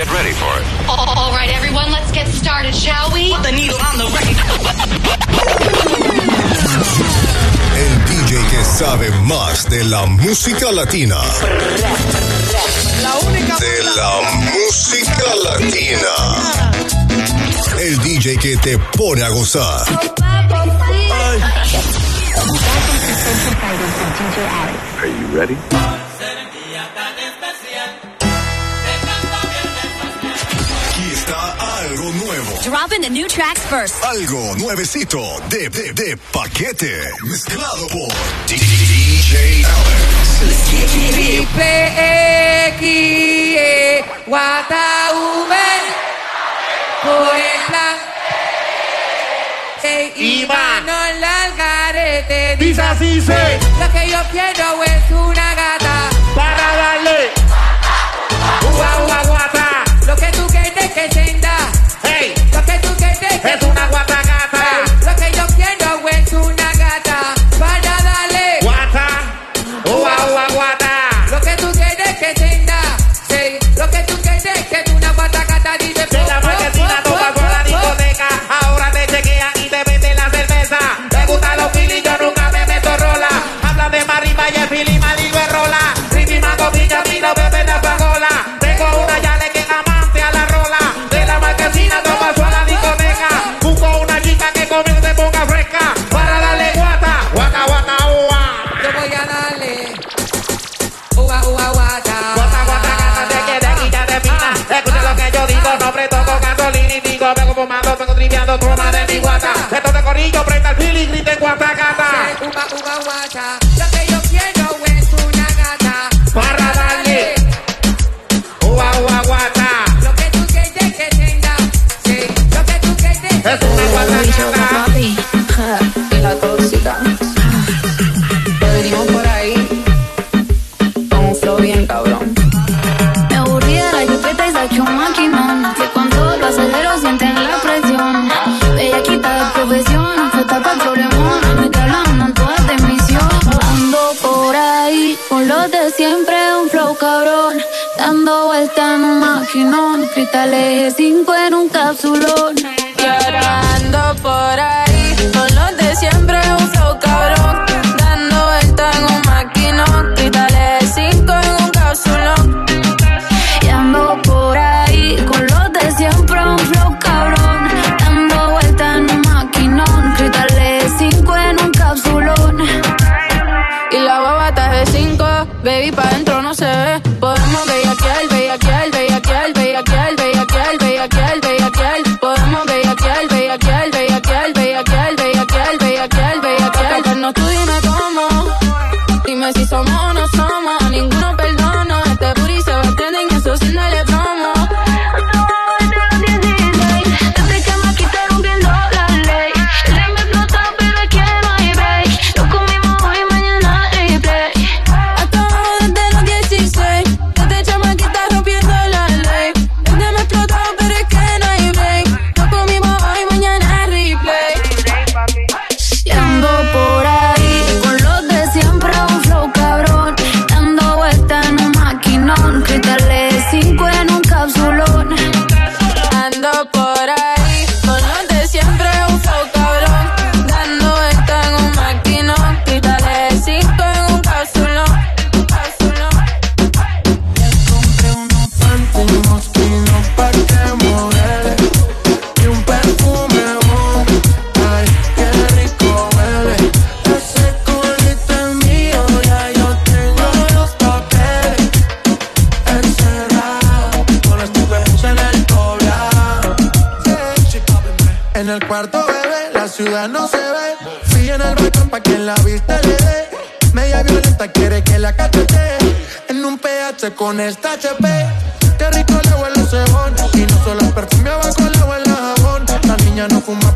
Get ready for it. All right, everyone, let's get started, shall we? Put the needle on the El DJ que sabe más de la música latina. La única. De la música latina. El DJ que te pone a gozar. Are you ready? Dropping the new tracks first. Algo nuevecito de, de, paquete. Mezclado por DJ Alex. Y Dice así, Lo que yo quiero es una gata. Tuga Wacha. no se ve. Sigue en el balcón pa' que la vista le dé. Media violenta quiere que la cachete. En un PH con esta HP. Qué rico le huele el cebón. Y no solo el perfume, abajo le huele el jabón. La niña no fuma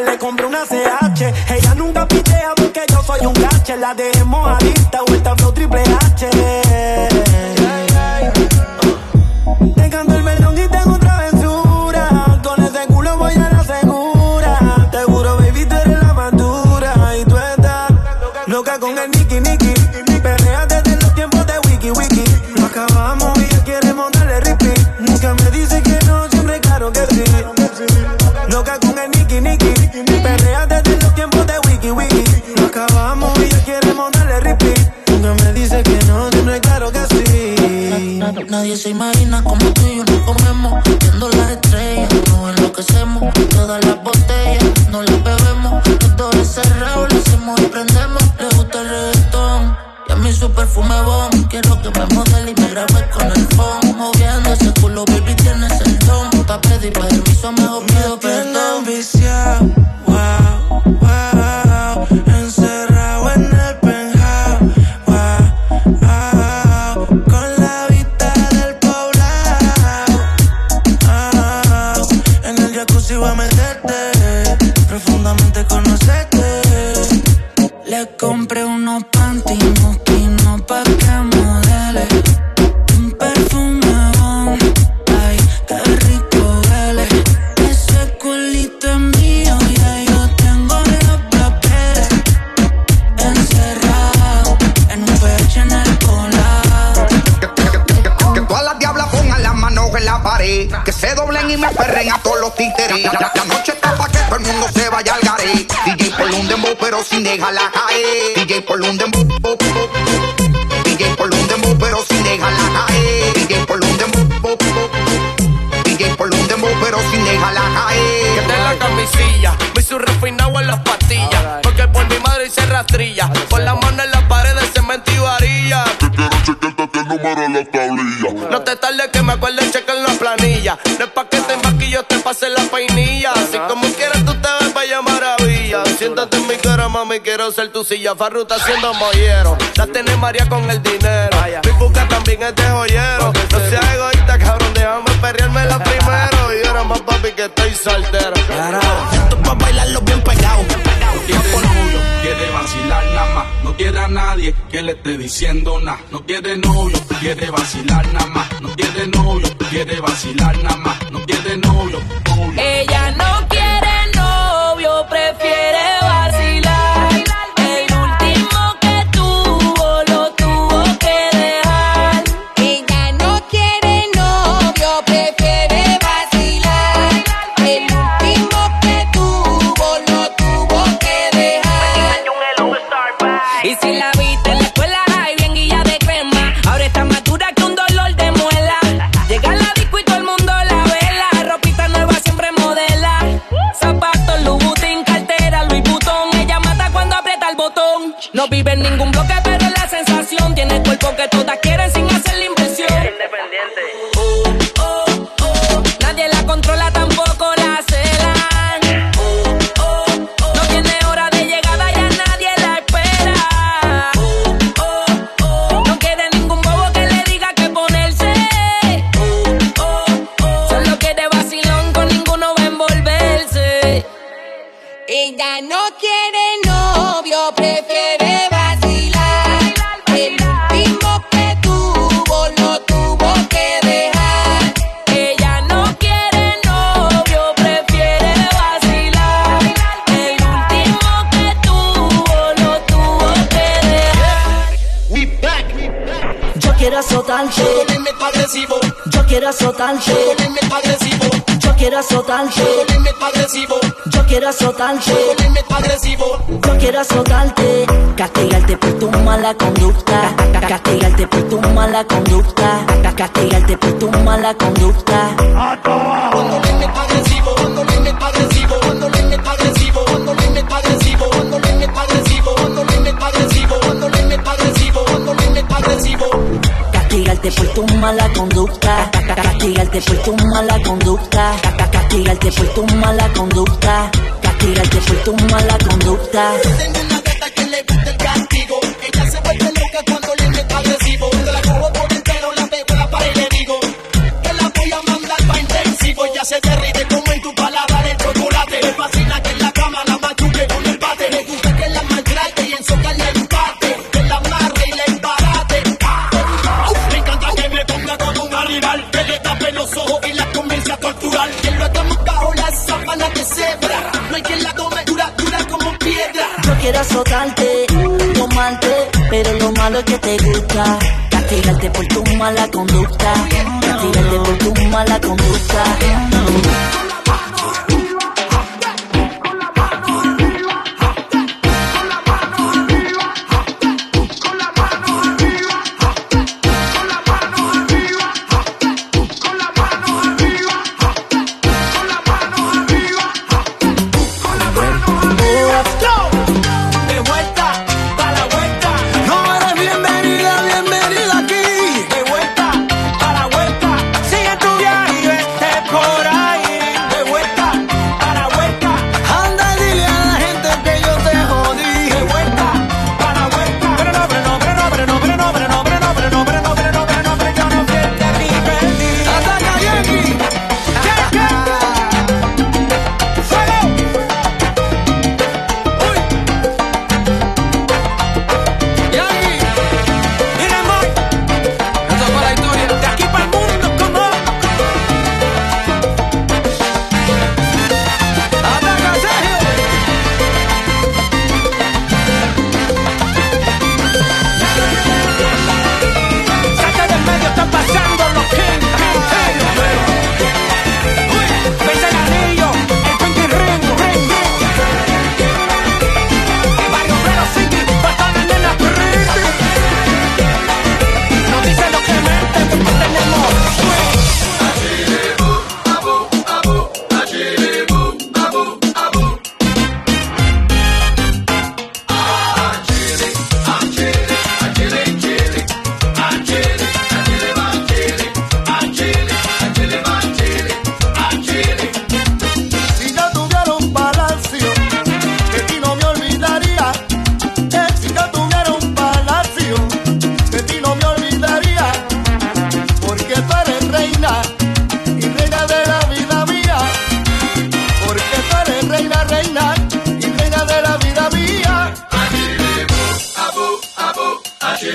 Le compré una CH. Ella nunca pitea porque yo soy un gache. La dejemos adicta, vuelta flow triple H. Nadie se imagina como tú y yo nos comemos. Viendo las estrellas, nos enloquecemos. Todas las botellas, no las bebemos. Todo encerrado, lo hacemos y prendemos. Le gusta el reggaetón. Y a mí su perfume bon. Quiero que me modele y me con el phone. Moviendo ese culo, baby, tienes el don. Pa' pedir permiso, mejor pido perdón. Que me acuerde checar la planilla. No es pa' que te maquillo, te pase la peinilla. Así como quieras, tú te ves vaya maravilla. Siéntate en mi cara, mami, quiero ser tu silla. Farru está haciendo mollero. La tiene María con el dinero. Mi busca también es de joyero. No seas egoísta, cabrón, déjame perrearme la primero. Y ahora más papi que estoy soltero. Esto es pa' bailarlo bien No quiere a nadie que le esté diciendo nada. No quiere novio, quiere vacilar nada más. No quiere novio, quiere vacilar nada más. No quiere Azotarte. Movimiento agresivo. Yo quiero azotarte. Movimiento agresivo. Yo quiero azotarte. Movimiento agresivo. Yo quiero azotarte. Castigarte por tu mala conducta. Castigarte por tu mala conducta. Castigarte por tu mala conducta. Cuando le meto agresivo, cuando le meto agresivo, cuando le meto agresivo, cuando le meto agresivo, cuando le meto agresivo, cuando le meto agresivo, cuando le meto agresivo, cuando le meto agresivo. Castigarte por tu mala conducta. Castigarte por tu mala conducta. Castigarte por tu mala conducta. Castigarte por tu mala conducta. quiero azotarte, tomarte, pero lo malo es que te gusta. Castigarte por tu mala conducta, castigarte por tu mala conducta.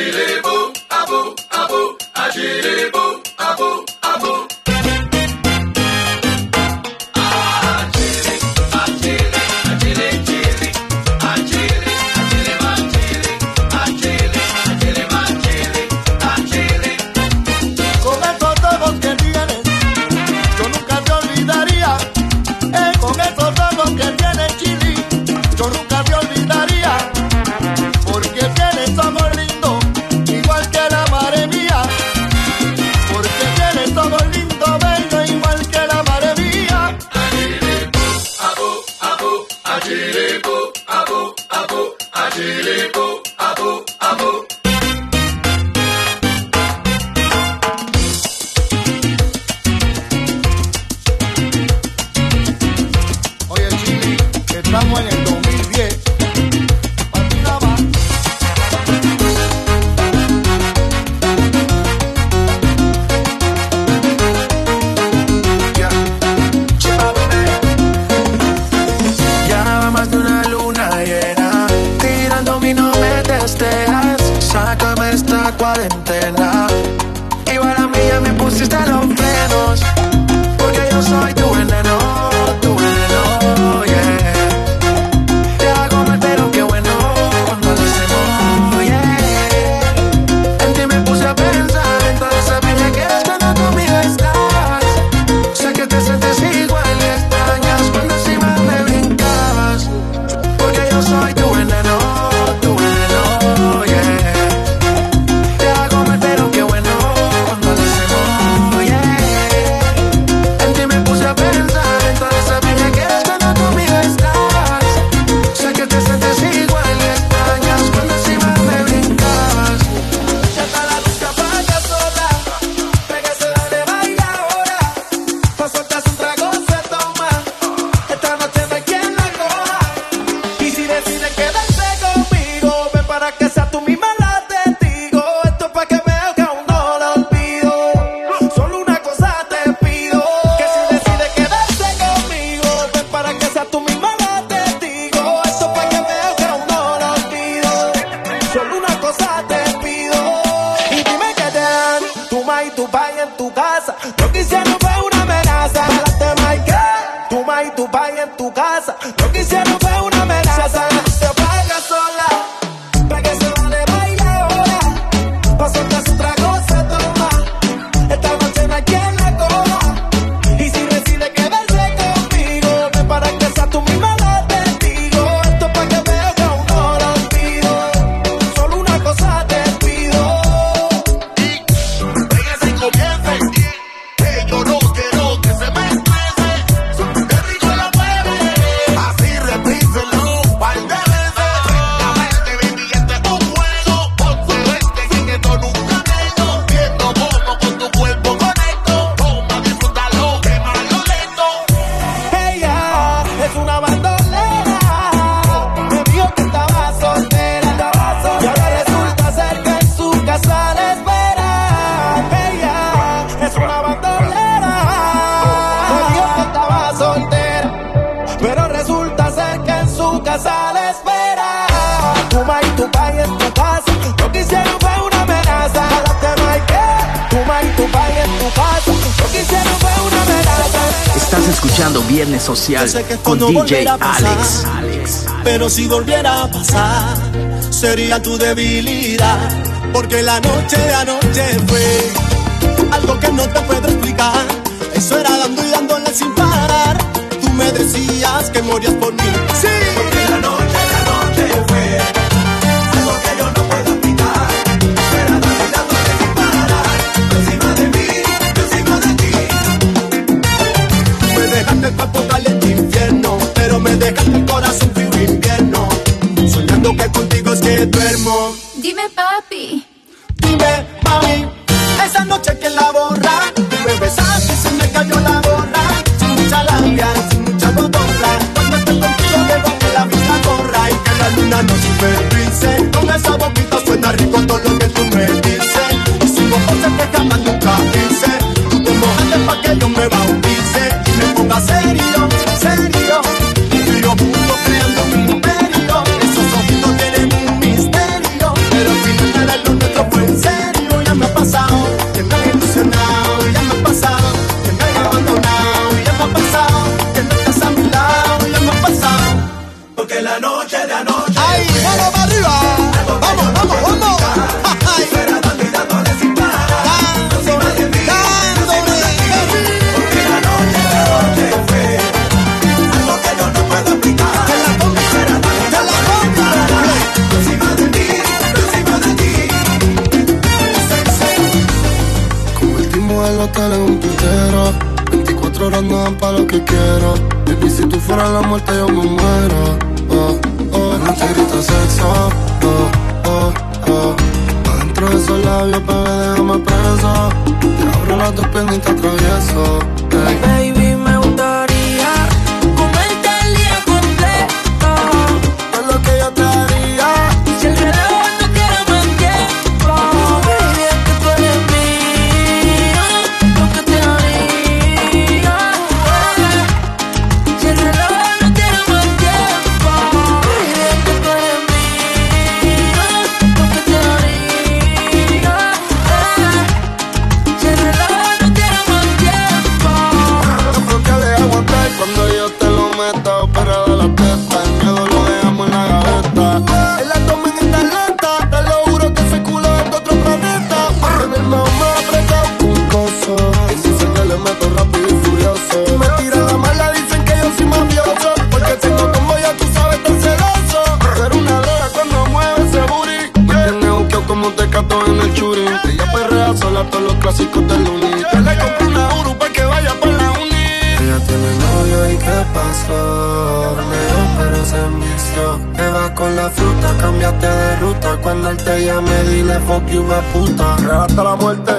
Abu abu, abu, ajiribu, abu. chez les beaux. Estás escuchando Viernes Social con DJ a pasar, Alex. Alex. Pero si volviera a pasar, sería tu debilidad. Porque la noche de anoche fue algo que no te puedo explicar. Eso era dando y dándole sin parar. Tú me decías que morías por mí. Sí, porque la noche de anoche fue. contigo es que duermo. Dime, papi. muerte yo me muero. Oh, oh, no te grito sexo. Oh, oh, oh. Adentro de esos labios, bebé, déjame preso. Te abro las dos piernas y te atravieso. zapatos en el churi. Ella perrea sola todos los clásicos del lunes. Yo le compré una Uru pa' que vaya pa' la uni. Ella tiene novio y qué pasó. Leo, pero se envició. Te va con la fruta, cambiaste de ruta. Cuando él te llame, dile fuck you, a puta. Real hasta la muerte.